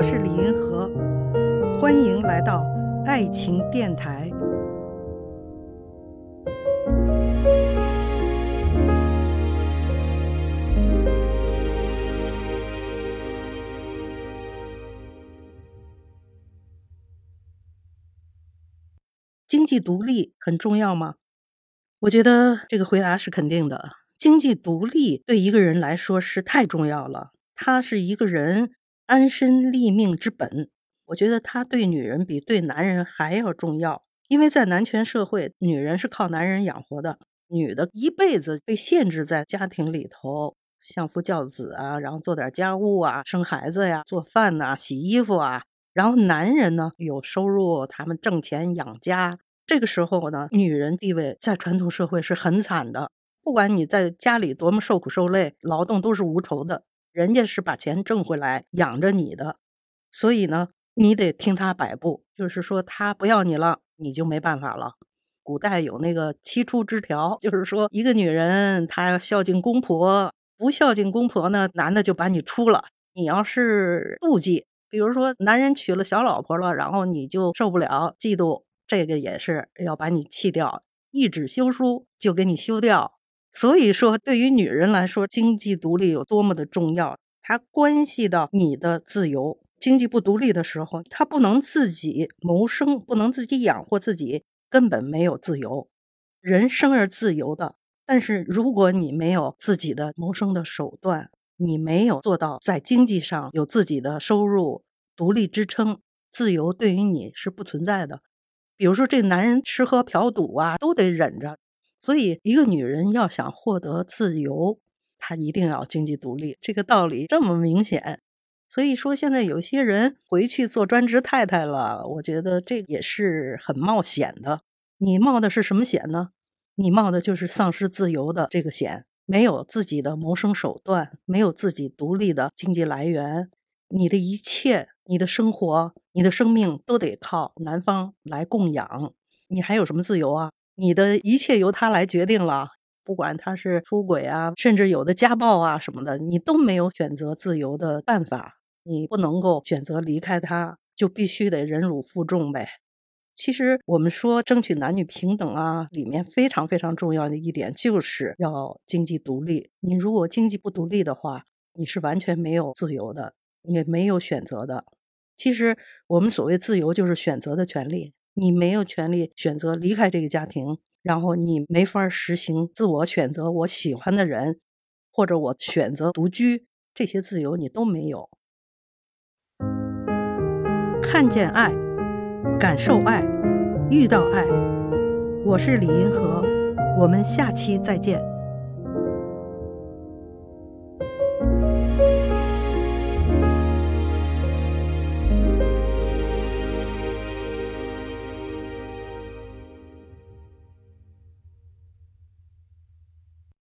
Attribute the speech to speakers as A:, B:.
A: 我是李银河，欢迎来到爱情电台。经济独立很重要吗？我觉得这个回答是肯定的。经济独立对一个人来说是太重要了，它是一个人安身立命之本。我觉得它对女人比对男人还要重要，因为在男权社会，女人是靠男人养活的，女的一辈子被限制在家庭里头，相夫教子啊，然后做点家务啊，生孩子呀，做饭呐，洗衣服啊。然后男人呢有收入，他们挣钱养家。这个时候呢，女人地位在传统社会是很惨的。不管你在家里多么受苦受累，劳动都是无酬的，人家是把钱挣回来养着你的，所以呢，你得听他摆布，就是说他不要你了，你就没办法了。古代有那个七出之条，就是说一个女人她要孝敬公婆，不孝敬公婆呢，男的就把你出了。你要是妒忌，比如说男人娶了小老婆了，然后你就受不了嫉妒，这个也是要把你弃掉，一纸休书就给你休掉。所以说，对于女人来说，经济独立有多么的重要，它关系到你的自由。经济不独立的时候，她不能自己谋生，不能自己养活自己，根本没有自由。人生而自由的，但是如果你没有自己的谋生的手段，你没有做到在经济上有自己的收入、独立支撑，自由对于你是不存在的。比如说，这男人吃喝嫖赌啊，都得忍着。所以，一个女人要想获得自由，她一定要经济独立。这个道理这么明显。所以说，现在有些人回去做专职太太了，我觉得这也是很冒险的。你冒的是什么险呢？你冒的就是丧失自由的这个险。没有自己的谋生手段，没有自己独立的经济来源，你的一切、你的生活、你的生命都得靠男方来供养，你还有什么自由啊？你的一切由他来决定了，不管他是出轨啊，甚至有的家暴啊什么的，你都没有选择自由的办法。你不能够选择离开他，就必须得忍辱负重呗。其实我们说争取男女平等啊，里面非常非常重要的一点就是要经济独立。你如果经济不独立的话，你是完全没有自由的，也没有选择的。其实我们所谓自由，就是选择的权利。你没有权利选择离开这个家庭，然后你没法实行自我选择我喜欢的人，或者我选择独居，这些自由你都没有。看见爱，感受爱，遇到爱，我是李银河，我们下期再见。